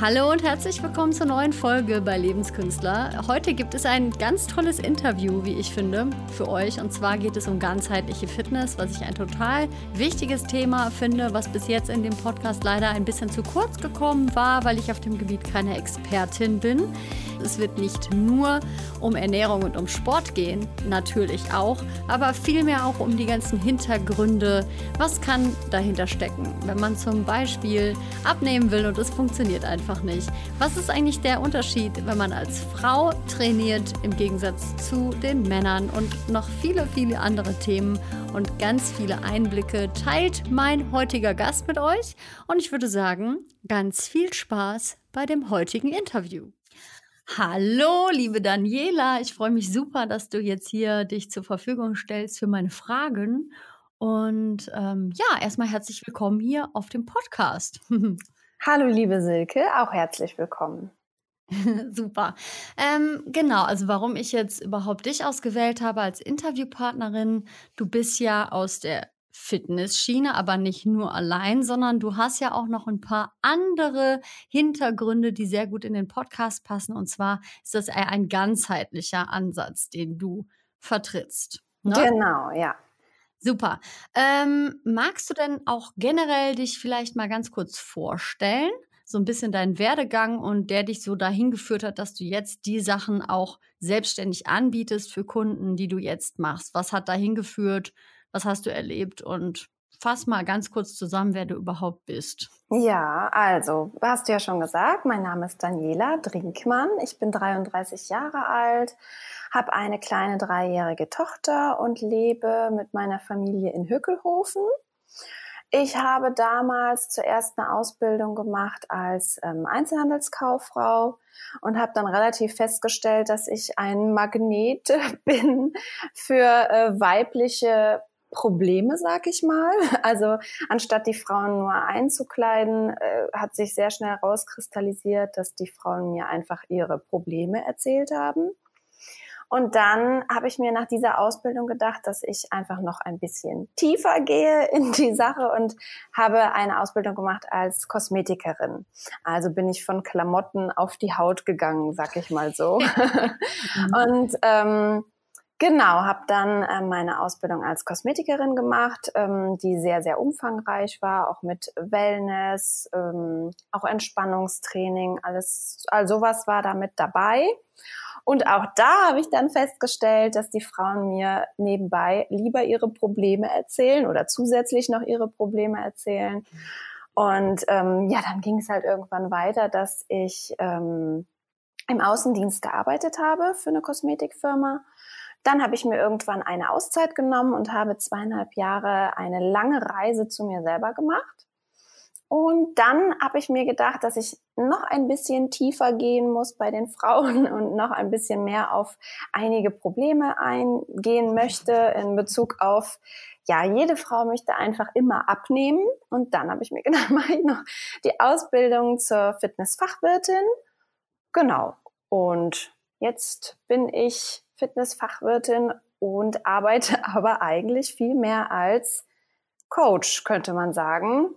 Hallo und herzlich willkommen zur neuen Folge bei Lebenskünstler. Heute gibt es ein ganz tolles Interview, wie ich finde, für euch. Und zwar geht es um ganzheitliche Fitness, was ich ein total wichtiges Thema finde, was bis jetzt in dem Podcast leider ein bisschen zu kurz gekommen war, weil ich auf dem Gebiet keine Expertin bin. Es wird nicht nur um Ernährung und um Sport gehen, natürlich auch, aber vielmehr auch um die ganzen Hintergründe. Was kann dahinter stecken, wenn man zum Beispiel abnehmen will und es funktioniert einfach nicht? Was ist eigentlich der Unterschied, wenn man als Frau trainiert im Gegensatz zu den Männern und noch viele, viele andere Themen und ganz viele Einblicke teilt mein heutiger Gast mit euch. Und ich würde sagen, ganz viel Spaß bei dem heutigen Interview. Hallo, liebe Daniela. Ich freue mich super, dass du jetzt hier dich zur Verfügung stellst für meine Fragen. Und ähm, ja, erstmal herzlich willkommen hier auf dem Podcast. Hallo, liebe Silke, auch herzlich willkommen. Super. Ähm, genau, also warum ich jetzt überhaupt dich ausgewählt habe als Interviewpartnerin. Du bist ja aus der Fitnessschiene, aber nicht nur allein, sondern du hast ja auch noch ein paar andere Hintergründe, die sehr gut in den Podcast passen. Und zwar ist das eher ein ganzheitlicher Ansatz, den du vertrittst. Ne? Genau, ja. Super. Ähm, magst du denn auch generell dich vielleicht mal ganz kurz vorstellen? So ein bisschen deinen Werdegang und der dich so dahin geführt hat, dass du jetzt die Sachen auch selbstständig anbietest für Kunden, die du jetzt machst. Was hat dahin geführt? Was hast du erlebt? Und fass mal ganz kurz zusammen, wer du überhaupt bist. Ja, also, hast du ja schon gesagt, mein Name ist Daniela Drinkmann. Ich bin 33 Jahre alt, habe eine kleine dreijährige Tochter und lebe mit meiner Familie in Hückelhofen. Ich habe damals zuerst eine Ausbildung gemacht als ähm, Einzelhandelskauffrau und habe dann relativ festgestellt, dass ich ein Magnet bin für äh, weibliche Probleme, sag ich mal. Also anstatt die Frauen nur einzukleiden, äh, hat sich sehr schnell herauskristallisiert, dass die Frauen mir einfach ihre Probleme erzählt haben. Und dann habe ich mir nach dieser Ausbildung gedacht, dass ich einfach noch ein bisschen tiefer gehe in die Sache und habe eine Ausbildung gemacht als Kosmetikerin. Also bin ich von Klamotten auf die Haut gegangen, sag ich mal so. und ähm, Genau, habe dann äh, meine Ausbildung als Kosmetikerin gemacht, ähm, die sehr, sehr umfangreich war, auch mit Wellness, ähm, auch Entspannungstraining, alles, all sowas war da mit dabei. Und auch da habe ich dann festgestellt, dass die Frauen mir nebenbei lieber ihre Probleme erzählen oder zusätzlich noch ihre Probleme erzählen. Und ähm, ja, dann ging es halt irgendwann weiter, dass ich ähm, im Außendienst gearbeitet habe für eine Kosmetikfirma dann habe ich mir irgendwann eine Auszeit genommen und habe zweieinhalb Jahre eine lange Reise zu mir selber gemacht. Und dann habe ich mir gedacht, dass ich noch ein bisschen tiefer gehen muss bei den Frauen und noch ein bisschen mehr auf einige Probleme eingehen möchte in Bezug auf, ja, jede Frau möchte einfach immer abnehmen. Und dann habe ich mir gedacht, mache ich noch die Ausbildung zur Fitnessfachwirtin. Genau. Und jetzt bin ich Fitnessfachwirtin und arbeite aber eigentlich viel mehr als Coach, könnte man sagen.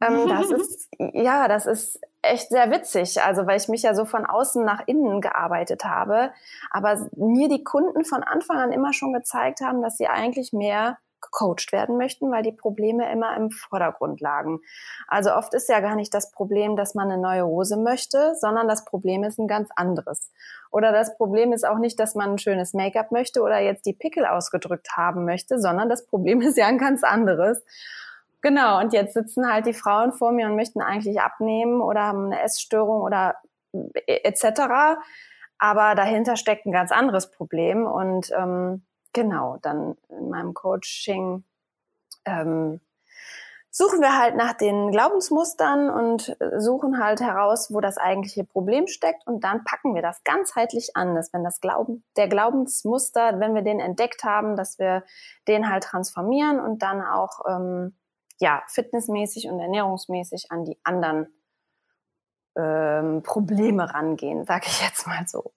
Ähm, das ist, ja, das ist echt sehr witzig. Also, weil ich mich ja so von außen nach innen gearbeitet habe, aber mir die Kunden von Anfang an immer schon gezeigt haben, dass sie eigentlich mehr gecoacht werden möchten, weil die Probleme immer im Vordergrund lagen. Also oft ist ja gar nicht das Problem, dass man eine neue Hose möchte, sondern das Problem ist ein ganz anderes. Oder das Problem ist auch nicht, dass man ein schönes Make-up möchte oder jetzt die Pickel ausgedrückt haben möchte, sondern das Problem ist ja ein ganz anderes. Genau, und jetzt sitzen halt die Frauen vor mir und möchten eigentlich abnehmen oder haben eine Essstörung oder etc. Aber dahinter steckt ein ganz anderes Problem und ähm, genau, dann in meinem Coaching ähm, suchen wir halt nach den Glaubensmustern und suchen halt heraus, wo das eigentliche Problem steckt und dann packen wir das ganzheitlich an, dass wenn das Glauben, der Glaubensmuster, wenn wir den entdeckt haben, dass wir den halt transformieren und dann auch ähm, ja fitnessmäßig und ernährungsmäßig an die anderen ähm, Probleme rangehen, sag ich jetzt mal so.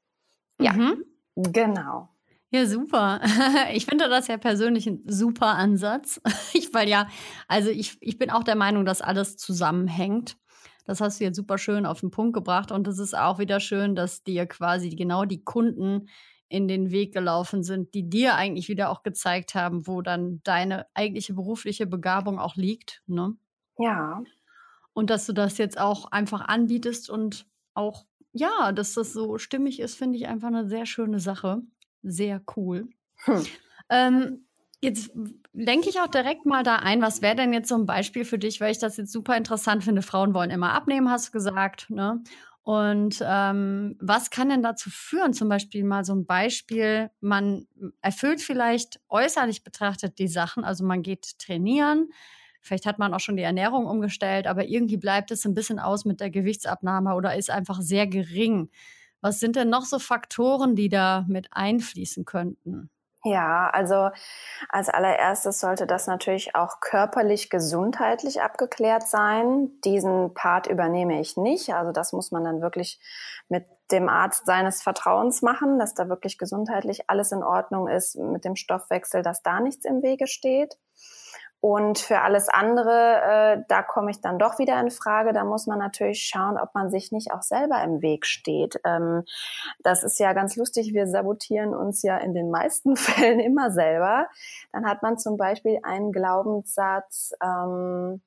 Ja, mhm. genau. Ja, super. Ich finde das ja persönlich ein super Ansatz. Ich, weil ja, also ich, ich bin auch der Meinung, dass alles zusammenhängt. Das hast du jetzt super schön auf den Punkt gebracht. Und es ist auch wieder schön, dass dir quasi genau die Kunden in den Weg gelaufen sind, die dir eigentlich wieder auch gezeigt haben, wo dann deine eigentliche berufliche Begabung auch liegt. Ne? Ja. Und dass du das jetzt auch einfach anbietest und auch, ja, dass das so stimmig ist, finde ich einfach eine sehr schöne Sache. Sehr cool. Hm. Ähm, jetzt denke ich auch direkt mal da ein, was wäre denn jetzt so ein Beispiel für dich, weil ich das jetzt super interessant finde. Frauen wollen immer abnehmen, hast du gesagt, ne? Und ähm, was kann denn dazu führen? Zum Beispiel mal so ein Beispiel, man erfüllt vielleicht äußerlich betrachtet die Sachen, also man geht trainieren, vielleicht hat man auch schon die Ernährung umgestellt, aber irgendwie bleibt es ein bisschen aus mit der Gewichtsabnahme oder ist einfach sehr gering. Was sind denn noch so Faktoren, die da mit einfließen könnten? Ja, also als allererstes sollte das natürlich auch körperlich gesundheitlich abgeklärt sein. Diesen Part übernehme ich nicht. Also das muss man dann wirklich mit dem Arzt seines Vertrauens machen, dass da wirklich gesundheitlich alles in Ordnung ist mit dem Stoffwechsel, dass da nichts im Wege steht. Und für alles andere, äh, da komme ich dann doch wieder in Frage. Da muss man natürlich schauen, ob man sich nicht auch selber im Weg steht. Ähm, das ist ja ganz lustig. Wir sabotieren uns ja in den meisten Fällen immer selber. Dann hat man zum Beispiel einen Glaubenssatz, ähm,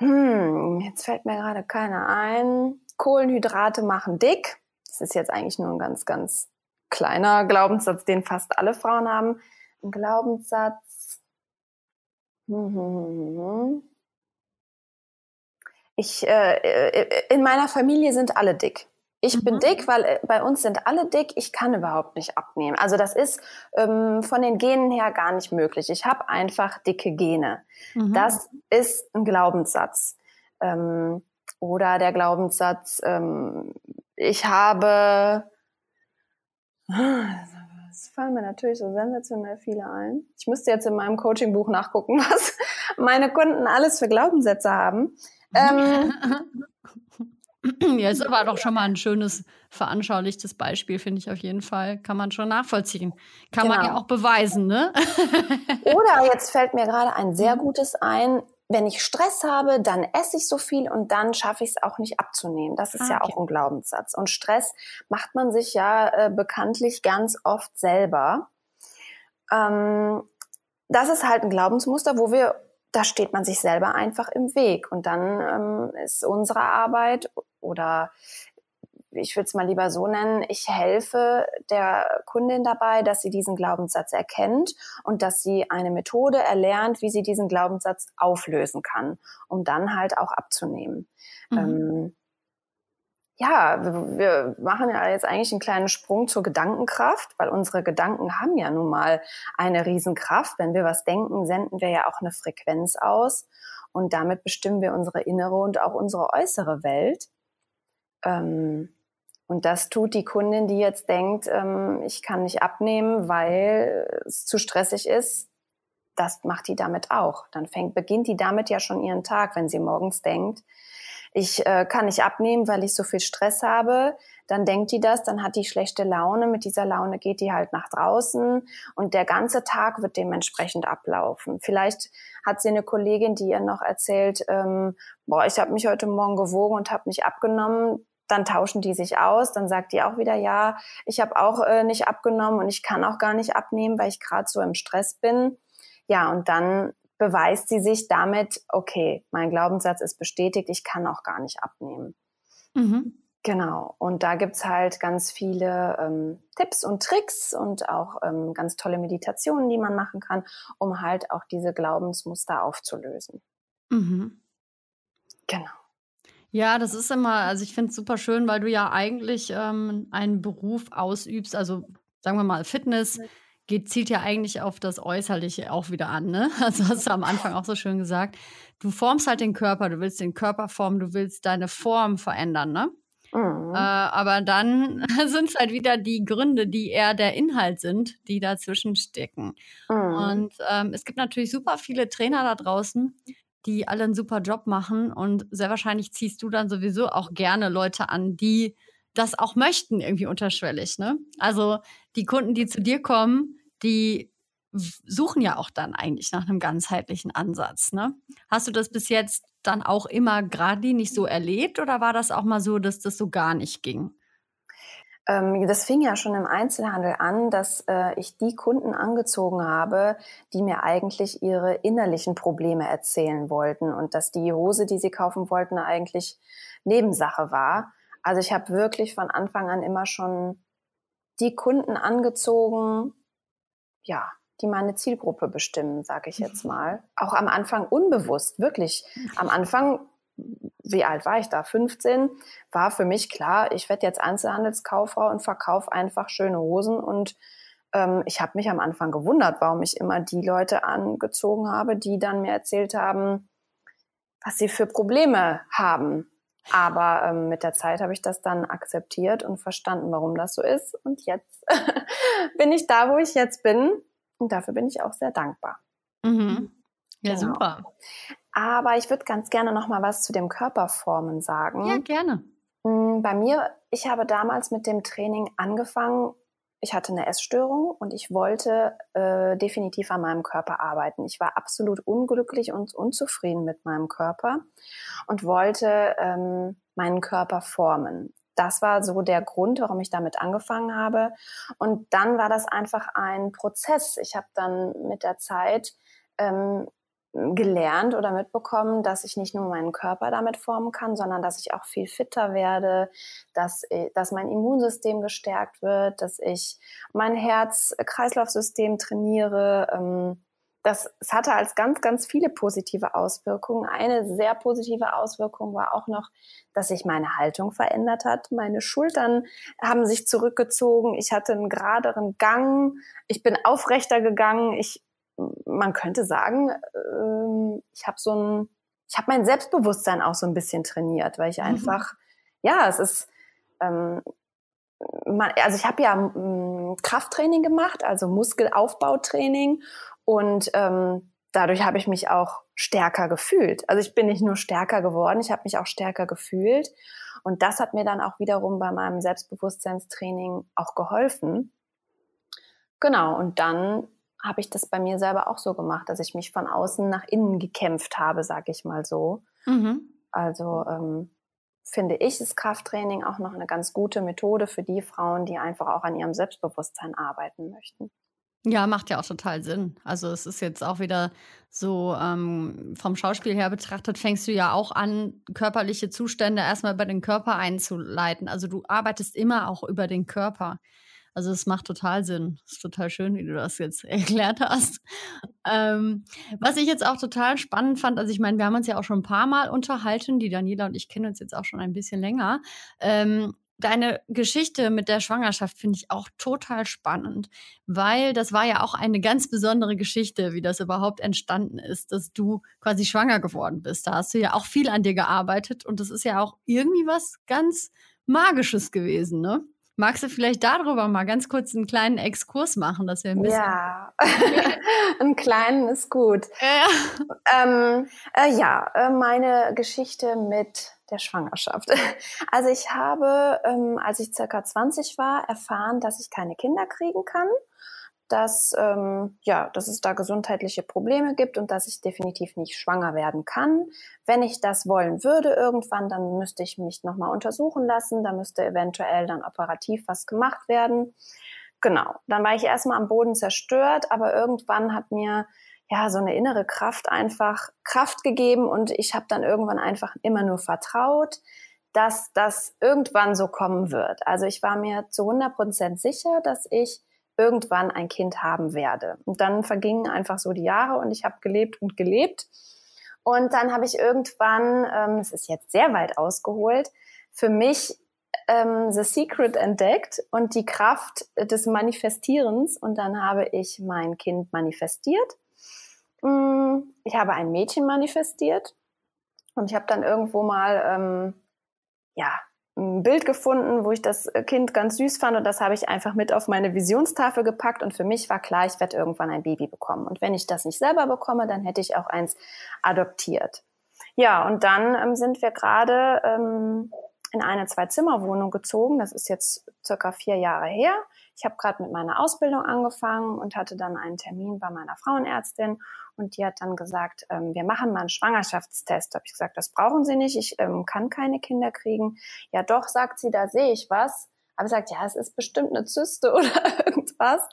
hm, jetzt fällt mir gerade keiner ein. Kohlenhydrate machen dick. Das ist jetzt eigentlich nur ein ganz, ganz kleiner Glaubenssatz, den fast alle Frauen haben. Ein Glaubenssatz. Ich, äh, äh, in meiner Familie sind alle dick. Ich mhm. bin dick, weil äh, bei uns sind alle dick. Ich kann überhaupt nicht abnehmen. Also das ist ähm, von den Genen her gar nicht möglich. Ich habe einfach dicke Gene. Mhm. Das ist ein Glaubenssatz. Ähm, oder der Glaubenssatz, ähm, ich habe, es fallen mir natürlich so sensationell viele ein. Ich müsste jetzt in meinem Coaching-Buch nachgucken, was meine Kunden alles für Glaubenssätze haben. Ähm, ja, ist aber doch schon mal ein schönes, veranschaulichtes Beispiel, finde ich auf jeden Fall. Kann man schon nachvollziehen. Kann genau. man ja genau. auch beweisen, ne? Oder jetzt fällt mir gerade ein sehr gutes ein wenn ich Stress habe, dann esse ich so viel und dann schaffe ich es auch nicht abzunehmen. Das ist ah, ja auch ein Glaubenssatz. Und Stress macht man sich ja äh, bekanntlich ganz oft selber. Ähm, das ist halt ein Glaubensmuster, wo wir, da steht man sich selber einfach im Weg. Und dann ähm, ist unsere Arbeit oder ich würde es mal lieber so nennen, ich helfe der Kundin dabei, dass sie diesen Glaubenssatz erkennt und dass sie eine Methode erlernt, wie sie diesen Glaubenssatz auflösen kann, um dann halt auch abzunehmen. Mhm. Ähm, ja, wir, wir machen ja jetzt eigentlich einen kleinen Sprung zur Gedankenkraft, weil unsere Gedanken haben ja nun mal eine Riesenkraft. Wenn wir was denken, senden wir ja auch eine Frequenz aus und damit bestimmen wir unsere innere und auch unsere äußere Welt. Ähm, und das tut die Kundin, die jetzt denkt, ähm, ich kann nicht abnehmen, weil es zu stressig ist. Das macht die damit auch. Dann fängt, beginnt die damit ja schon ihren Tag, wenn sie morgens denkt, ich äh, kann nicht abnehmen, weil ich so viel Stress habe. Dann denkt die das, dann hat die schlechte Laune. Mit dieser Laune geht die halt nach draußen und der ganze Tag wird dementsprechend ablaufen. Vielleicht hat sie eine Kollegin, die ihr noch erzählt, ähm, boah, ich habe mich heute Morgen gewogen und habe nicht abgenommen dann tauschen die sich aus, dann sagt die auch wieder, ja, ich habe auch äh, nicht abgenommen und ich kann auch gar nicht abnehmen, weil ich gerade so im Stress bin. Ja, und dann beweist sie sich damit, okay, mein Glaubenssatz ist bestätigt, ich kann auch gar nicht abnehmen. Mhm. Genau, und da gibt's halt ganz viele ähm, Tipps und Tricks und auch ähm, ganz tolle Meditationen, die man machen kann, um halt auch diese Glaubensmuster aufzulösen. Mhm. Genau. Ja, das ist immer, also ich finde es super schön, weil du ja eigentlich ähm, einen Beruf ausübst, also sagen wir mal Fitness geht, zielt ja eigentlich auf das Äußerliche auch wieder an, ne? Also hast du am Anfang auch so schön gesagt. Du formst halt den Körper, du willst den Körper formen, du willst deine Form verändern, ne? Mhm. Äh, aber dann sind es halt wieder die Gründe, die eher der Inhalt sind, die dazwischen stecken. Mhm. Und ähm, es gibt natürlich super viele Trainer da draußen, die alle einen super Job machen und sehr wahrscheinlich ziehst du dann sowieso auch gerne Leute an, die das auch möchten, irgendwie unterschwellig. Ne? Also die Kunden, die zu dir kommen, die suchen ja auch dann eigentlich nach einem ganzheitlichen Ansatz. Ne? Hast du das bis jetzt dann auch immer geradlinig so erlebt oder war das auch mal so, dass das so gar nicht ging? Ähm, das fing ja schon im Einzelhandel an, dass äh, ich die Kunden angezogen habe, die mir eigentlich ihre innerlichen Probleme erzählen wollten und dass die Hose, die sie kaufen wollten, eigentlich Nebensache war. Also ich habe wirklich von Anfang an immer schon die Kunden angezogen, ja, die meine Zielgruppe bestimmen, sage ich jetzt mhm. mal. Auch am Anfang unbewusst, wirklich. Am Anfang wie alt war ich da? 15, war für mich klar, ich werde jetzt Einzelhandelskauffrau und verkaufe einfach schöne Hosen. Und ähm, ich habe mich am Anfang gewundert, warum ich immer die Leute angezogen habe, die dann mir erzählt haben, was sie für Probleme haben. Aber ähm, mit der Zeit habe ich das dann akzeptiert und verstanden, warum das so ist. Und jetzt bin ich da, wo ich jetzt bin. Und dafür bin ich auch sehr dankbar. Mhm. Ja, genau. super. Aber ich würde ganz gerne noch mal was zu dem Körperformen sagen. Ja, gerne. Mm, bei mir, ich habe damals mit dem Training angefangen. Ich hatte eine Essstörung und ich wollte äh, definitiv an meinem Körper arbeiten. Ich war absolut unglücklich und unzufrieden mit meinem Körper und wollte ähm, meinen Körper formen. Das war so der Grund, warum ich damit angefangen habe. Und dann war das einfach ein Prozess. Ich habe dann mit der Zeit ähm, gelernt oder mitbekommen, dass ich nicht nur meinen Körper damit formen kann, sondern dass ich auch viel fitter werde, dass, äh, dass mein Immunsystem gestärkt wird, dass ich mein Herz-Kreislauf-System trainiere. Ähm, das, hatte als ganz, ganz viele positive Auswirkungen. Eine sehr positive Auswirkung war auch noch, dass sich meine Haltung verändert hat. Meine Schultern haben sich zurückgezogen. Ich hatte einen geraderen Gang. Ich bin aufrechter gegangen. Ich man könnte sagen, ähm, ich habe so ein, ich habe mein Selbstbewusstsein auch so ein bisschen trainiert, weil ich mhm. einfach, ja, es ist, ähm, man, also ich habe ja ähm, Krafttraining gemacht, also Muskelaufbautraining und ähm, dadurch habe ich mich auch stärker gefühlt. Also ich bin nicht nur stärker geworden, ich habe mich auch stärker gefühlt und das hat mir dann auch wiederum bei meinem Selbstbewusstseinstraining auch geholfen. Genau, und dann habe ich das bei mir selber auch so gemacht, dass ich mich von außen nach innen gekämpft habe, sage ich mal so. Mhm. Also ähm, finde ich, ist Krafttraining auch noch eine ganz gute Methode für die Frauen, die einfach auch an ihrem Selbstbewusstsein arbeiten möchten. Ja, macht ja auch total Sinn. Also es ist jetzt auch wieder so ähm, vom Schauspiel her betrachtet, fängst du ja auch an, körperliche Zustände erstmal über den Körper einzuleiten. Also du arbeitest immer auch über den Körper. Also es macht total Sinn. Es ist total schön, wie du das jetzt erklärt hast. Ähm, was ich jetzt auch total spannend fand, also ich meine, wir haben uns ja auch schon ein paar Mal unterhalten, die Daniela und ich kennen uns jetzt auch schon ein bisschen länger. Ähm, deine Geschichte mit der Schwangerschaft finde ich auch total spannend, weil das war ja auch eine ganz besondere Geschichte, wie das überhaupt entstanden ist, dass du quasi schwanger geworden bist. Da hast du ja auch viel an dir gearbeitet und das ist ja auch irgendwie was ganz Magisches gewesen, ne? Magst du vielleicht darüber mal ganz kurz einen kleinen Exkurs machen, dass wir ein bisschen. Ja, einen kleinen ist gut. Ja, ähm, äh, ja äh, meine Geschichte mit der Schwangerschaft. Also ich habe, ähm, als ich circa 20 war, erfahren, dass ich keine Kinder kriegen kann dass, ähm, ja, dass es da gesundheitliche Probleme gibt und dass ich definitiv nicht schwanger werden kann. Wenn ich das wollen würde irgendwann, dann müsste ich mich nochmal untersuchen lassen. Da müsste eventuell dann operativ was gemacht werden. Genau, dann war ich erstmal am Boden zerstört, aber irgendwann hat mir ja so eine innere Kraft einfach Kraft gegeben und ich habe dann irgendwann einfach immer nur vertraut, dass das irgendwann so kommen wird. Also ich war mir zu 100 Prozent sicher, dass ich irgendwann ein Kind haben werde. Und dann vergingen einfach so die Jahre und ich habe gelebt und gelebt. Und dann habe ich irgendwann, ähm, es ist jetzt sehr weit ausgeholt, für mich ähm, The Secret entdeckt und die Kraft des Manifestierens. Und dann habe ich mein Kind manifestiert. Mm, ich habe ein Mädchen manifestiert und ich habe dann irgendwo mal ähm, ja ein Bild gefunden, wo ich das Kind ganz süß fand und das habe ich einfach mit auf meine Visionstafel gepackt und für mich war klar, ich werde irgendwann ein Baby bekommen. Und wenn ich das nicht selber bekomme, dann hätte ich auch eins adoptiert. Ja, und dann ähm, sind wir gerade ähm, in eine Zwei-Zimmer-Wohnung gezogen. Das ist jetzt circa vier Jahre her. Ich habe gerade mit meiner Ausbildung angefangen und hatte dann einen Termin bei meiner Frauenärztin und die hat dann gesagt, ähm, wir machen mal einen Schwangerschaftstest. Da habe ich gesagt, das brauchen Sie nicht, ich ähm, kann keine Kinder kriegen. Ja doch, sagt sie, da sehe ich was. Aber sagt, ja, es ist bestimmt eine Zyste oder irgendwas.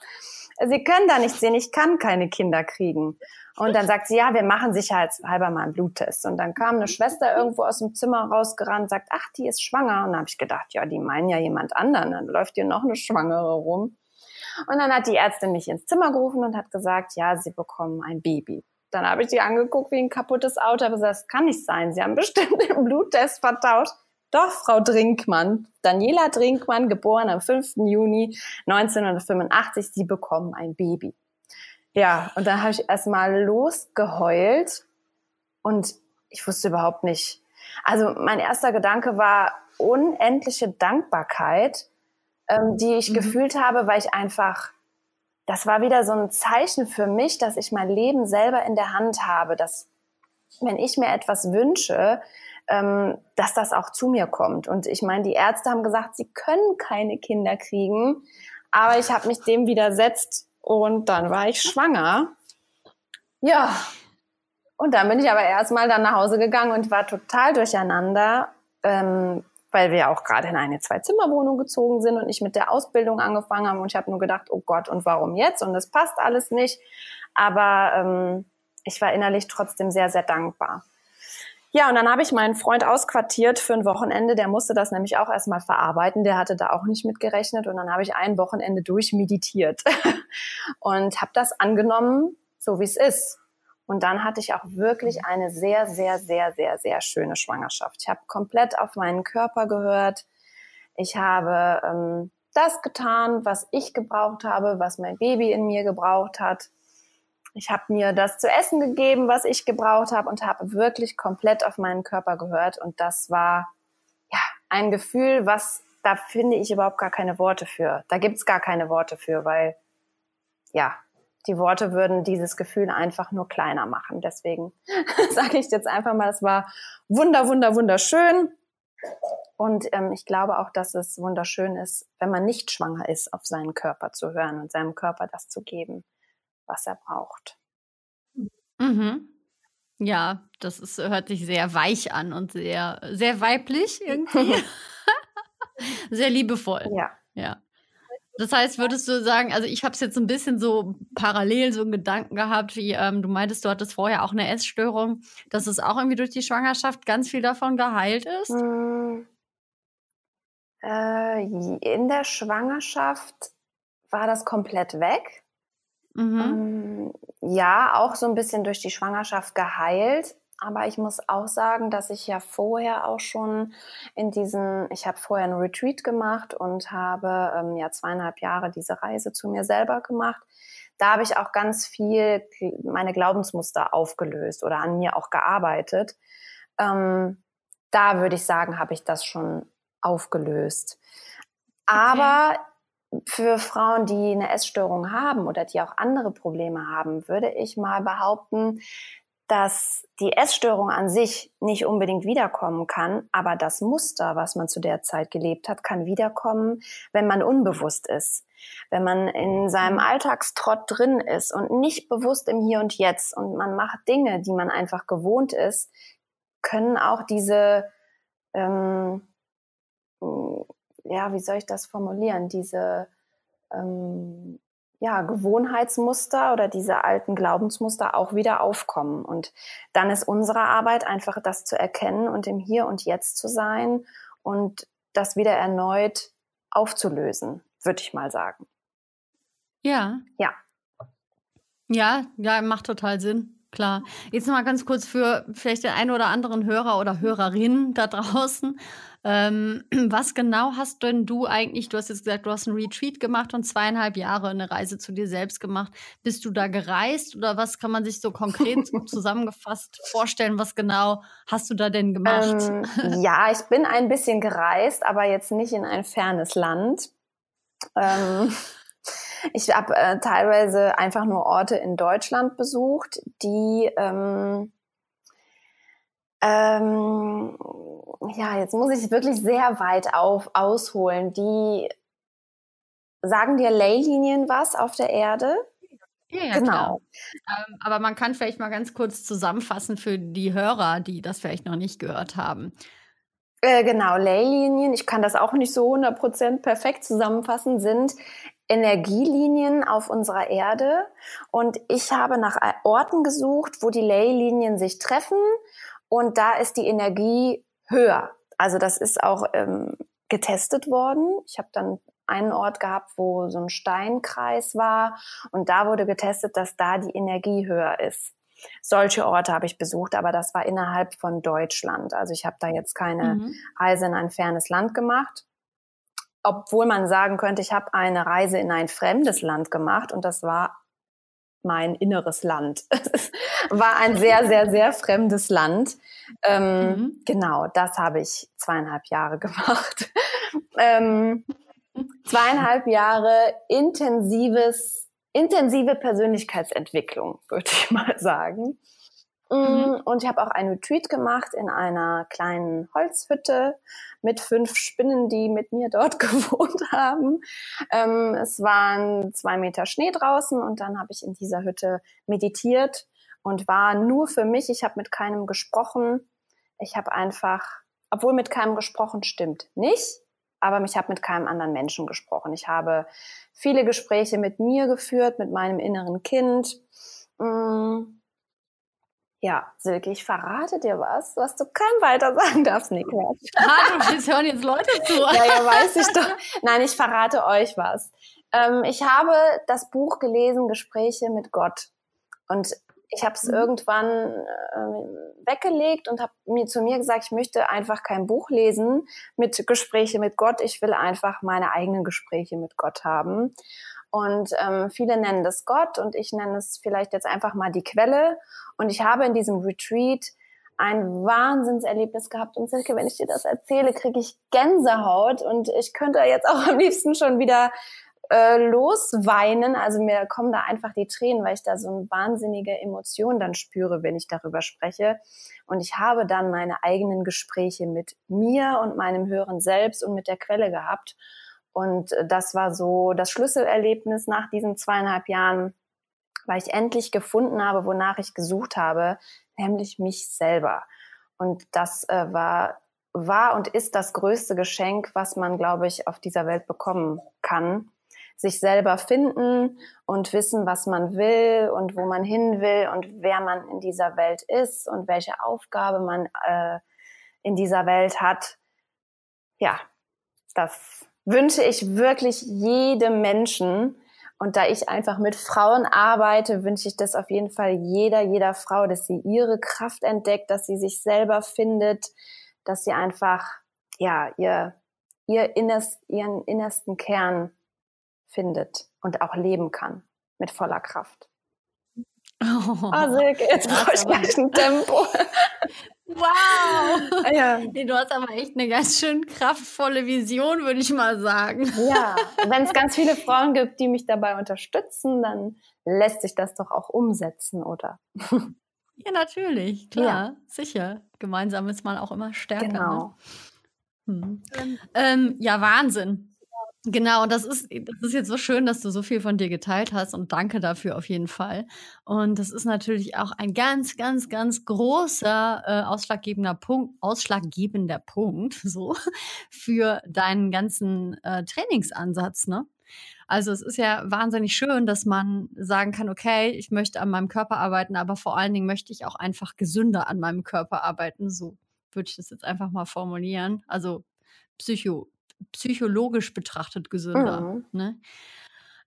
Sie können da nicht sehen, ich kann keine Kinder kriegen. Und dann sagt sie, ja, wir machen sicherheitshalber mal einen Bluttest. Und dann kam eine Schwester irgendwo aus dem Zimmer rausgerannt, sagt, ach, die ist schwanger. Und dann habe ich gedacht, ja, die meinen ja jemand anderen. Dann läuft hier noch eine Schwangere rum. Und dann hat die Ärztin mich ins Zimmer gerufen und hat gesagt, ja, sie bekommen ein Baby. Dann habe ich die angeguckt wie ein kaputtes Auto, aber das kann nicht sein. Sie haben bestimmt den Bluttest vertauscht. Doch, Frau Drinkmann, Daniela Drinkmann, geboren am 5. Juni 1985, Sie bekommen ein Baby. Ja, und dann habe ich erstmal losgeheult und ich wusste überhaupt nicht. Also mein erster Gedanke war unendliche Dankbarkeit, ähm, die ich mhm. gefühlt habe, weil ich einfach, das war wieder so ein Zeichen für mich, dass ich mein Leben selber in der Hand habe, dass wenn ich mir etwas wünsche, ähm, dass das auch zu mir kommt. Und ich meine, die Ärzte haben gesagt, sie können keine Kinder kriegen, aber ich habe mich dem widersetzt und dann war ich schwanger. Ja. Und dann bin ich aber erstmal dann nach Hause gegangen und war total durcheinander, ähm, weil wir auch gerade in eine Zwei-Zimmer-Wohnung gezogen sind und ich mit der Ausbildung angefangen habe. Und ich habe nur gedacht, oh Gott, und warum jetzt? Und es passt alles nicht. Aber ähm, ich war innerlich trotzdem sehr, sehr dankbar. Ja, und dann habe ich meinen Freund ausquartiert für ein Wochenende. Der musste das nämlich auch erstmal verarbeiten. Der hatte da auch nicht mitgerechnet. Und dann habe ich ein Wochenende durchmeditiert und habe das angenommen, so wie es ist. Und dann hatte ich auch wirklich eine sehr, sehr, sehr, sehr, sehr schöne Schwangerschaft. Ich habe komplett auf meinen Körper gehört. Ich habe ähm, das getan, was ich gebraucht habe, was mein Baby in mir gebraucht hat. Ich habe mir das zu essen gegeben, was ich gebraucht habe und habe wirklich komplett auf meinen Körper gehört. Und das war ja ein Gefühl, was da finde ich überhaupt gar keine Worte für. Da gibt's gar keine Worte für, weil ja, die Worte würden dieses Gefühl einfach nur kleiner machen. Deswegen sage ich jetzt einfach mal, es war wunder, wunder, wunderschön. Und ähm, ich glaube auch, dass es wunderschön ist, wenn man nicht schwanger ist, auf seinen Körper zu hören und seinem Körper das zu geben was er braucht. Mhm. Ja, das ist, hört sich sehr weich an und sehr, sehr weiblich irgendwie. sehr liebevoll. Ja. Ja. Das heißt, würdest du sagen, also ich habe es jetzt ein bisschen so parallel so einen Gedanken gehabt, wie ähm, du meintest, du hattest vorher auch eine Essstörung, dass es auch irgendwie durch die Schwangerschaft ganz viel davon geheilt ist? Hm. Äh, in der Schwangerschaft war das komplett weg. Mhm. Ähm, ja, auch so ein bisschen durch die Schwangerschaft geheilt. Aber ich muss auch sagen, dass ich ja vorher auch schon in diesen, ich habe vorher einen Retreat gemacht und habe ähm, ja zweieinhalb Jahre diese Reise zu mir selber gemacht. Da habe ich auch ganz viel meine Glaubensmuster aufgelöst oder an mir auch gearbeitet. Ähm, da würde ich sagen, habe ich das schon aufgelöst. Aber okay für Frauen, die eine Essstörung haben oder die auch andere Probleme haben, würde ich mal behaupten, dass die Essstörung an sich nicht unbedingt wiederkommen kann, aber das Muster, was man zu der Zeit gelebt hat, kann wiederkommen, wenn man unbewusst ist. Wenn man in seinem Alltagstrott drin ist und nicht bewusst im Hier und Jetzt und man macht Dinge, die man einfach gewohnt ist, können auch diese ähm, ja, wie soll ich das formulieren, diese ähm, ja, Gewohnheitsmuster oder diese alten Glaubensmuster auch wieder aufkommen. Und dann ist unsere Arbeit einfach das zu erkennen und im Hier und Jetzt zu sein und das wieder erneut aufzulösen, würde ich mal sagen. Ja. Ja. Ja, ja, macht total Sinn. Klar. Jetzt noch mal ganz kurz für vielleicht den einen oder anderen Hörer oder Hörerin da draußen. Ähm, was genau hast denn du eigentlich, du hast jetzt gesagt, du hast einen Retreat gemacht und zweieinhalb Jahre eine Reise zu dir selbst gemacht. Bist du da gereist oder was kann man sich so konkret zusammengefasst vorstellen? Was genau hast du da denn gemacht? Ähm, ja, ich bin ein bisschen gereist, aber jetzt nicht in ein fernes Land. Ähm, ich habe äh, teilweise einfach nur Orte in Deutschland besucht, die ähm, Ähm, ja, jetzt muss ich wirklich sehr weit auf, ausholen. Die sagen dir Leylinien was auf der Erde? Ja, ja, genau. Ähm, aber man kann vielleicht mal ganz kurz zusammenfassen für die Hörer, die das vielleicht noch nicht gehört haben. Äh, genau, Leylinien, ich kann das auch nicht so 100% perfekt zusammenfassen, sind Energielinien auf unserer Erde. Und ich habe nach Orten gesucht, wo die Leylinien sich treffen. Und da ist die Energie höher. Also das ist auch ähm, getestet worden. Ich habe dann einen Ort gehabt, wo so ein Steinkreis war und da wurde getestet, dass da die Energie höher ist. Solche Orte habe ich besucht, aber das war innerhalb von Deutschland. Also ich habe da jetzt keine mhm. Reise in ein fernes Land gemacht. Obwohl man sagen könnte, ich habe eine Reise in ein fremdes Land gemacht und das war mein inneres Land. war ein sehr, sehr, sehr fremdes Land. Ähm, mhm. Genau, das habe ich zweieinhalb Jahre gemacht. ähm, zweieinhalb Jahre intensives, intensive Persönlichkeitsentwicklung, würde ich mal sagen. Mm, mhm. Und ich habe auch einen Retreat gemacht in einer kleinen Holzhütte mit fünf Spinnen, die mit mir dort gewohnt haben. Ähm, es waren zwei Meter Schnee draußen und dann habe ich in dieser Hütte meditiert und war nur für mich. Ich habe mit keinem gesprochen. Ich habe einfach, obwohl mit keinem gesprochen stimmt, nicht aber ich habe mit keinem anderen Menschen gesprochen. Ich habe viele Gespräche mit mir geführt, mit meinem inneren Kind. Mm. Ja, Silke, ich verrate dir was, was du keinem weiter sagen darfst, Niklas. Ah, du hören jetzt Leute zu. ja, ja, weiß ich doch. Nein, ich verrate euch was. Ähm, ich habe das Buch gelesen, Gespräche mit Gott. Und ich habe es mhm. irgendwann äh, weggelegt und habe mir zu mir gesagt, ich möchte einfach kein Buch lesen mit Gespräche mit Gott. Ich will einfach meine eigenen Gespräche mit Gott haben. Und ähm, viele nennen das Gott und ich nenne es vielleicht jetzt einfach mal die Quelle. Und ich habe in diesem Retreat ein Wahnsinnserlebnis gehabt. Und Silke, wenn ich dir das erzähle, kriege ich Gänsehaut und ich könnte jetzt auch am liebsten schon wieder äh, losweinen. Also mir kommen da einfach die Tränen, weil ich da so eine wahnsinnige Emotion dann spüre, wenn ich darüber spreche. Und ich habe dann meine eigenen Gespräche mit mir und meinem höheren Selbst und mit der Quelle gehabt. Und äh, das war so das Schlüsselerlebnis nach diesen zweieinhalb Jahren, weil ich endlich gefunden habe, wonach ich gesucht habe, nämlich mich selber. Und das äh, war, war und ist das größte Geschenk, was man, glaube ich, auf dieser Welt bekommen kann sich selber finden und wissen, was man will und wo man hin will und wer man in dieser Welt ist und welche Aufgabe man äh, in dieser Welt hat. Ja, das wünsche ich wirklich jedem Menschen. Und da ich einfach mit Frauen arbeite, wünsche ich das auf jeden Fall jeder, jeder Frau, dass sie ihre Kraft entdeckt, dass sie sich selber findet, dass sie einfach, ja, ihr, ihr innerst, ihren innersten Kern findet und auch leben kann mit voller Kraft. Oh, oh Silke, jetzt brauche ich gleich ein Tempo. Wow! Ja. Nee, du hast aber echt eine ganz schön kraftvolle Vision, würde ich mal sagen. Ja, wenn es ganz viele Frauen gibt, die mich dabei unterstützen, dann lässt sich das doch auch umsetzen, oder? Ja, natürlich, klar, ja. sicher. Gemeinsam ist man auch immer stärker. Ne? Genau. Ne? Hm. Ähm, ja, Wahnsinn. Genau, und das ist, das ist jetzt so schön, dass du so viel von dir geteilt hast und danke dafür auf jeden Fall. Und das ist natürlich auch ein ganz, ganz, ganz großer äh, ausschlaggebender Punkt, ausschlaggebender Punkt so für deinen ganzen äh, Trainingsansatz, ne? Also es ist ja wahnsinnig schön, dass man sagen kann, okay, ich möchte an meinem Körper arbeiten, aber vor allen Dingen möchte ich auch einfach gesünder an meinem Körper arbeiten. So würde ich das jetzt einfach mal formulieren. Also psycho psychologisch betrachtet gesünder. Mhm. Ne?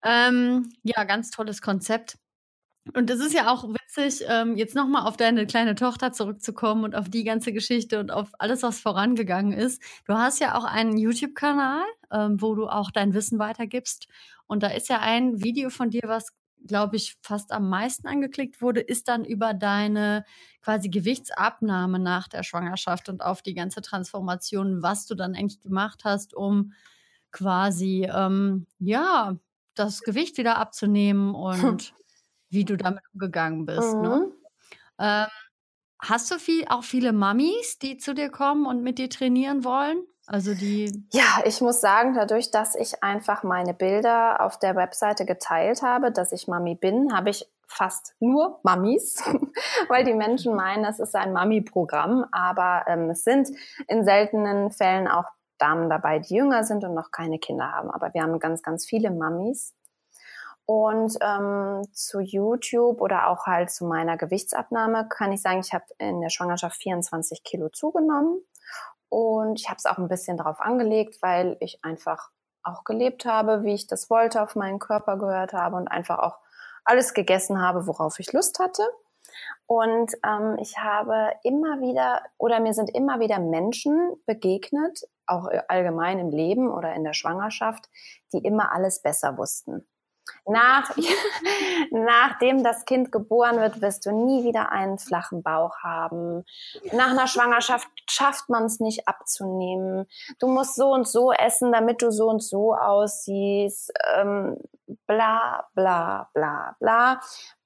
Ähm, ja, ganz tolles Konzept. Und es ist ja auch witzig, ähm, jetzt nochmal auf deine kleine Tochter zurückzukommen und auf die ganze Geschichte und auf alles, was vorangegangen ist. Du hast ja auch einen YouTube-Kanal, ähm, wo du auch dein Wissen weitergibst. Und da ist ja ein Video von dir, was glaube ich, fast am meisten angeklickt wurde, ist dann über deine quasi Gewichtsabnahme nach der Schwangerschaft und auf die ganze Transformation, was du dann eigentlich gemacht hast, um quasi, ähm, ja, das Gewicht wieder abzunehmen und wie du damit umgegangen bist. Ne? Mhm. Ne? Ähm, hast du viel, auch viele Mamis, die zu dir kommen und mit dir trainieren wollen? Also die. Ja, ich muss sagen, dadurch, dass ich einfach meine Bilder auf der Webseite geteilt habe, dass ich Mami bin, habe ich fast nur Mamis, weil die Menschen meinen, es ist ein Mami-Programm, aber ähm, es sind in seltenen Fällen auch Damen dabei, die jünger sind und noch keine Kinder haben. Aber wir haben ganz, ganz viele Mamis. Und ähm, zu YouTube oder auch halt zu meiner Gewichtsabnahme kann ich sagen, ich habe in der Schwangerschaft 24 Kilo zugenommen. Und ich habe es auch ein bisschen darauf angelegt, weil ich einfach auch gelebt habe, wie ich das wollte, auf meinen Körper gehört habe und einfach auch alles gegessen habe, worauf ich Lust hatte. Und ähm, ich habe immer wieder oder mir sind immer wieder Menschen begegnet, auch allgemein im Leben oder in der Schwangerschaft, die immer alles besser wussten. Nach, nachdem das Kind geboren wird, wirst du nie wieder einen flachen Bauch haben. Nach einer Schwangerschaft schafft man es nicht abzunehmen. Du musst so und so essen, damit du so und so aussiehst. Ähm, bla, bla, bla, bla.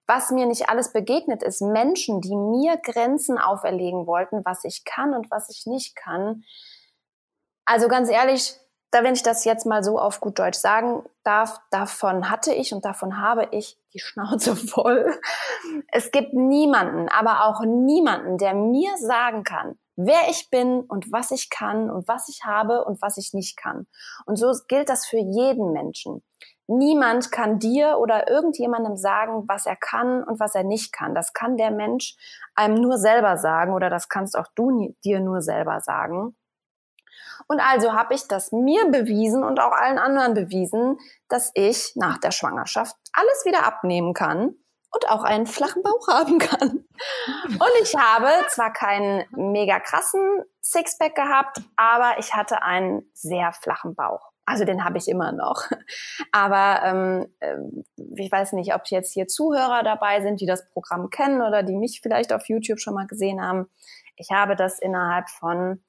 Was mir nicht alles begegnet ist, Menschen, die mir Grenzen auferlegen wollten, was ich kann und was ich nicht kann. Also ganz ehrlich, da wenn ich das jetzt mal so auf gut Deutsch sagen darf, davon hatte ich und davon habe ich die Schnauze voll. Es gibt niemanden, aber auch niemanden, der mir sagen kann, wer ich bin und was ich kann und was ich habe und was ich nicht kann. Und so gilt das für jeden Menschen. Niemand kann dir oder irgendjemandem sagen, was er kann und was er nicht kann. Das kann der Mensch einem nur selber sagen oder das kannst auch du dir nur selber sagen. Und also habe ich das mir bewiesen und auch allen anderen bewiesen, dass ich nach der Schwangerschaft alles wieder abnehmen kann und auch einen flachen Bauch haben kann. Und ich habe zwar keinen mega krassen Sixpack gehabt, aber ich hatte einen sehr flachen Bauch. Also den habe ich immer noch. Aber ähm, äh, ich weiß nicht, ob jetzt hier Zuhörer dabei sind, die das Programm kennen oder die mich vielleicht auf YouTube schon mal gesehen haben. Ich habe das innerhalb von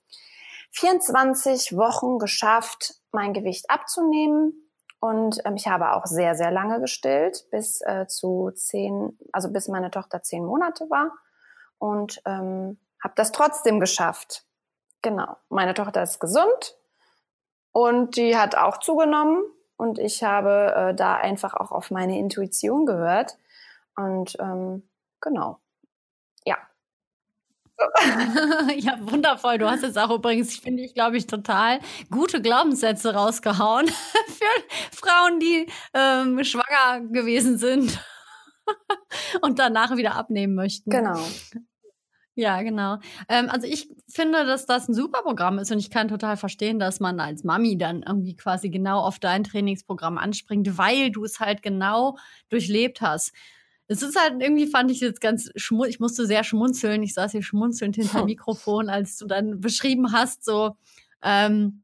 24 Wochen geschafft, mein Gewicht abzunehmen. Und ähm, ich habe auch sehr, sehr lange gestillt, bis äh, zu zehn, also bis meine Tochter zehn Monate war. Und ähm, habe das trotzdem geschafft. Genau. Meine Tochter ist gesund und die hat auch zugenommen. Und ich habe äh, da einfach auch auf meine Intuition gehört. Und ähm, genau. Ja, wundervoll. Du hast jetzt auch übrigens, finde ich, glaube ich, total gute Glaubenssätze rausgehauen für Frauen, die ähm, schwanger gewesen sind und danach wieder abnehmen möchten. Genau. Ja, genau. Ähm, also ich finde, dass das ein super Programm ist und ich kann total verstehen, dass man als Mami dann irgendwie quasi genau auf dein Trainingsprogramm anspringt, weil du es halt genau durchlebt hast. Es ist halt irgendwie, fand ich jetzt ganz schmunzeln. Ich musste sehr schmunzeln. Ich saß hier schmunzelnd hinter dem Mikrofon, als du dann beschrieben hast, so, ähm,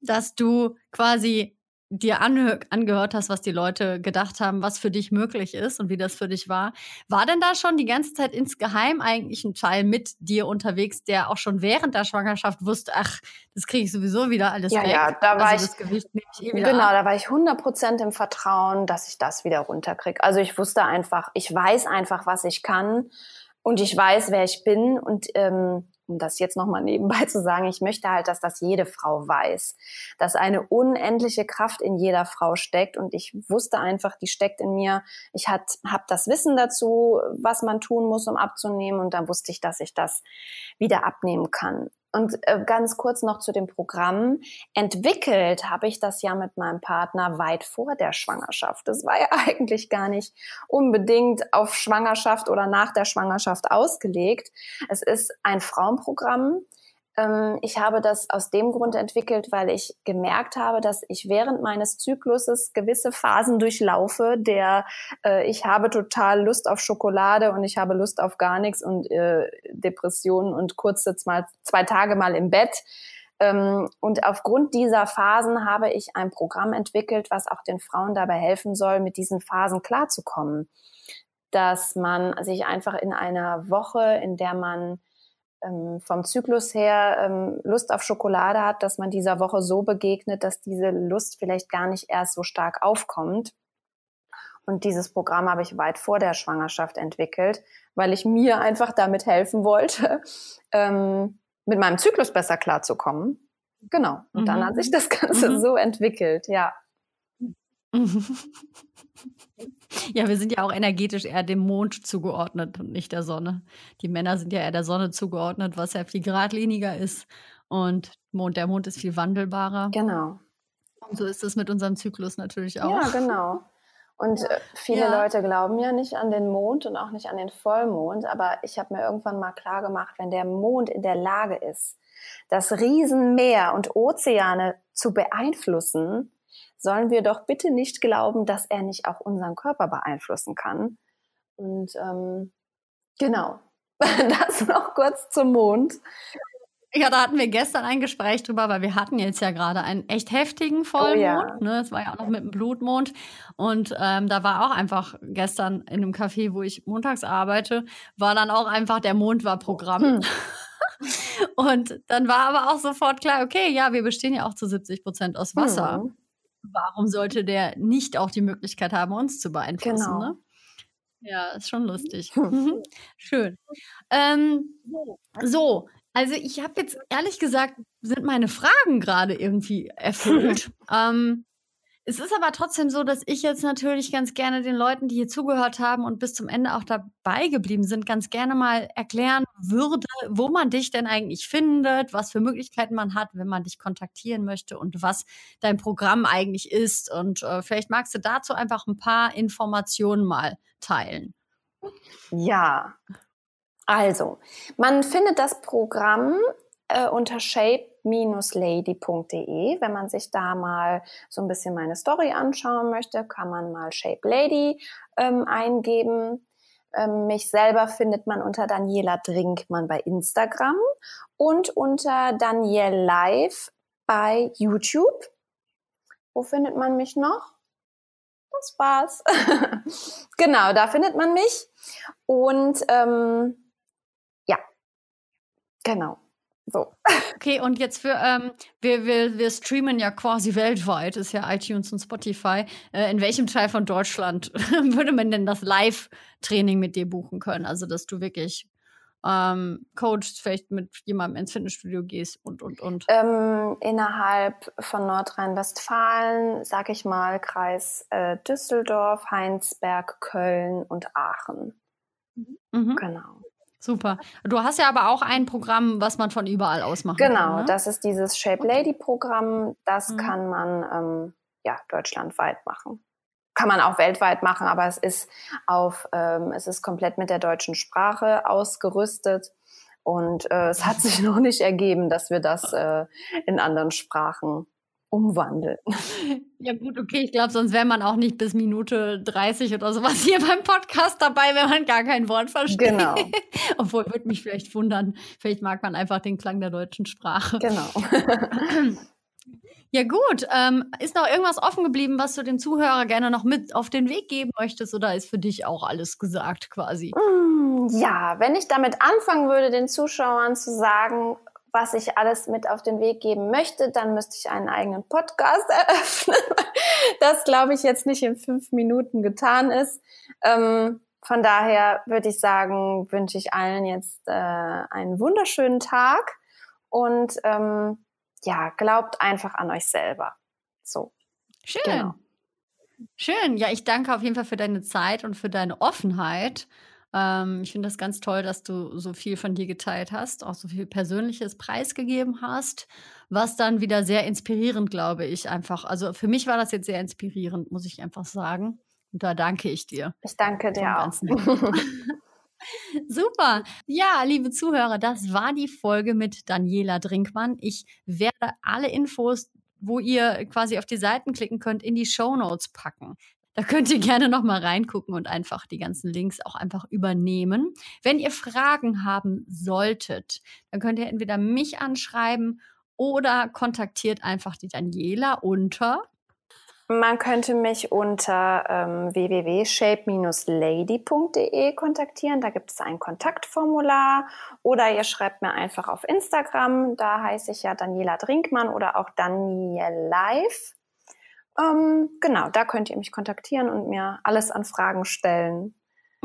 dass du quasi dir angehört hast, was die Leute gedacht haben, was für dich möglich ist und wie das für dich war. War denn da schon die ganze Zeit insgeheim eigentlich ein Teil mit dir unterwegs, der auch schon während der Schwangerschaft wusste, ach, das kriege ich sowieso wieder alles ja, weg. Ja, da war also ich, ich eh genau, ab. da war ich 100% im Vertrauen, dass ich das wieder runterkriege. Also ich wusste einfach, ich weiß einfach, was ich kann und ich weiß, wer ich bin und ähm, um das jetzt nochmal nebenbei zu sagen, ich möchte halt, dass das jede Frau weiß, dass eine unendliche Kraft in jeder Frau steckt und ich wusste einfach, die steckt in mir. Ich habe das Wissen dazu, was man tun muss, um abzunehmen und dann wusste ich, dass ich das wieder abnehmen kann. Und äh, ganz kurz noch zu dem Programm. Entwickelt habe ich das ja mit meinem Partner weit vor der Schwangerschaft. Das war ja eigentlich gar nicht unbedingt auf Schwangerschaft oder nach der Schwangerschaft ausgelegt. Es ist ein Frauenprogramm, ich habe das aus dem Grund entwickelt, weil ich gemerkt habe, dass ich während meines Zykluses gewisse Phasen durchlaufe, der äh, ich habe total Lust auf Schokolade und ich habe Lust auf gar nichts und äh, Depressionen und kurze mal zwei Tage mal im Bett. Ähm, und aufgrund dieser Phasen habe ich ein Programm entwickelt, was auch den Frauen dabei helfen soll, mit diesen Phasen klarzukommen. Dass man sich einfach in einer Woche, in der man ähm, vom Zyklus her ähm, Lust auf Schokolade hat, dass man dieser Woche so begegnet, dass diese Lust vielleicht gar nicht erst so stark aufkommt. Und dieses Programm habe ich weit vor der Schwangerschaft entwickelt, weil ich mir einfach damit helfen wollte, ähm, mit meinem Zyklus besser klarzukommen. Genau. Und mhm. dann hat sich das Ganze mhm. so entwickelt, ja. Ja, wir sind ja auch energetisch eher dem Mond zugeordnet und nicht der Sonne. Die Männer sind ja eher der Sonne zugeordnet, was ja viel geradliniger ist. Und Mond, der Mond ist viel wandelbarer. Genau. Und so ist es mit unserem Zyklus natürlich auch. Ja, genau. Und äh, viele ja. Leute glauben ja nicht an den Mond und auch nicht an den Vollmond, aber ich habe mir irgendwann mal klar gemacht, wenn der Mond in der Lage ist, das Riesenmeer und Ozeane zu beeinflussen, sollen wir doch bitte nicht glauben, dass er nicht auch unseren Körper beeinflussen kann. Und ähm, genau, das noch kurz zum Mond. Ja, da hatten wir gestern ein Gespräch drüber, weil wir hatten jetzt ja gerade einen echt heftigen Vollmond. Oh ja. ne? Das war ja auch noch mit dem Blutmond. Und ähm, da war auch einfach gestern in einem Café, wo ich montags arbeite, war dann auch einfach der Mond war Programm. Hm. Und dann war aber auch sofort klar, okay, ja, wir bestehen ja auch zu 70 Prozent aus Wasser. Hm. Warum sollte der nicht auch die Möglichkeit haben, uns zu beeinflussen? Genau. Ne? Ja, ist schon lustig. Schön. Ähm, so, also ich habe jetzt ehrlich gesagt, sind meine Fragen gerade irgendwie erfüllt. ähm, es ist aber trotzdem so, dass ich jetzt natürlich ganz gerne den Leuten, die hier zugehört haben und bis zum Ende auch dabei geblieben sind, ganz gerne mal erklären würde, wo man dich denn eigentlich findet, was für Möglichkeiten man hat, wenn man dich kontaktieren möchte und was dein Programm eigentlich ist. Und äh, vielleicht magst du dazu einfach ein paar Informationen mal teilen. Ja, also, man findet das Programm äh, unter shape-lady.de. Wenn man sich da mal so ein bisschen meine Story anschauen möchte, kann man mal Shape Lady ähm, eingeben. Ähm, mich selber findet man unter Daniela Drinkmann bei Instagram und unter Danielle Live bei YouTube. Wo findet man mich noch? Das war's. genau, da findet man mich. Und ähm, Genau. So. Okay, und jetzt für, ähm, wir, wir, wir streamen ja quasi weltweit, ist ja iTunes und Spotify. Äh, in welchem Teil von Deutschland würde man denn das Live-Training mit dir buchen können? Also, dass du wirklich ähm, coachst, vielleicht mit jemandem ins Fitnessstudio gehst und, und, und? Ähm, innerhalb von Nordrhein-Westfalen, sag ich mal, Kreis äh, Düsseldorf, Heinsberg, Köln und Aachen. Mhm. Genau. Super. Du hast ja aber auch ein Programm, was man von überall aus machen genau, kann. Genau, ne? das ist dieses Shape Lady Programm. Das mhm. kann man ähm, ja deutschlandweit machen. Kann man auch weltweit machen, aber es ist auf, ähm, es ist komplett mit der deutschen Sprache ausgerüstet. Und äh, es hat sich noch nicht ergeben, dass wir das äh, in anderen Sprachen umwandeln. Ja gut, okay, ich glaube, sonst wäre man auch nicht bis Minute 30 oder sowas hier beim Podcast dabei, wenn man gar kein Wort versteht. Genau. Obwohl, würde mich vielleicht wundern, vielleicht mag man einfach den Klang der deutschen Sprache. Genau. Ja gut, ähm, ist noch irgendwas offen geblieben, was du dem Zuhörer gerne noch mit auf den Weg geben möchtest oder ist für dich auch alles gesagt quasi? Mm, ja, wenn ich damit anfangen würde, den Zuschauern zu sagen, was ich alles mit auf den Weg geben möchte, dann müsste ich einen eigenen Podcast eröffnen. das glaube ich jetzt nicht in fünf Minuten getan ist. Ähm, von daher würde ich sagen, wünsche ich allen jetzt äh, einen wunderschönen Tag und ähm, ja, glaubt einfach an euch selber. So. Schön. Genau. Schön. Ja, ich danke auf jeden Fall für deine Zeit und für deine Offenheit. Ähm, ich finde das ganz toll, dass du so viel von dir geteilt hast, auch so viel Persönliches preisgegeben hast, was dann wieder sehr inspirierend, glaube ich, einfach. Also für mich war das jetzt sehr inspirierend, muss ich einfach sagen. Und da danke ich dir. Ich danke dir auch. Super. Ja, liebe Zuhörer, das war die Folge mit Daniela Drinkmann. Ich werde alle Infos, wo ihr quasi auf die Seiten klicken könnt, in die Show Notes packen. Da könnt ihr gerne noch mal reingucken und einfach die ganzen Links auch einfach übernehmen. Wenn ihr Fragen haben solltet, dann könnt ihr entweder mich anschreiben oder kontaktiert einfach die Daniela unter man könnte mich unter ähm, www.shape-lady.de kontaktieren. Da gibt es ein Kontaktformular. Oder ihr schreibt mir einfach auf Instagram. Da heiße ich ja Daniela Drinkmann oder auch Daniel Live. Ähm, genau, da könnt ihr mich kontaktieren und mir alles an Fragen stellen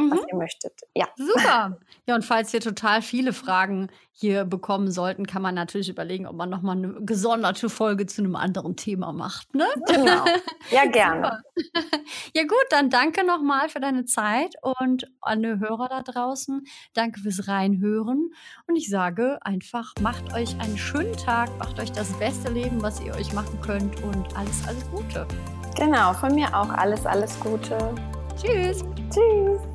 mhm. was ihr möchtet. Ja. Super. Ja, und falls wir total viele Fragen hier bekommen sollten, kann man natürlich überlegen, ob man nochmal eine gesonderte Folge zu einem anderen Thema macht. Ne? Genau. Ja, gerne. ja, gut, dann danke nochmal für deine Zeit und an die Hörer da draußen. Danke fürs Reinhören. Und ich sage einfach, macht euch einen schönen Tag, macht euch das beste Leben, was ihr euch machen könnt und alles, alles Gute. Genau, von mir auch alles, alles Gute. Tschüss. Tschüss.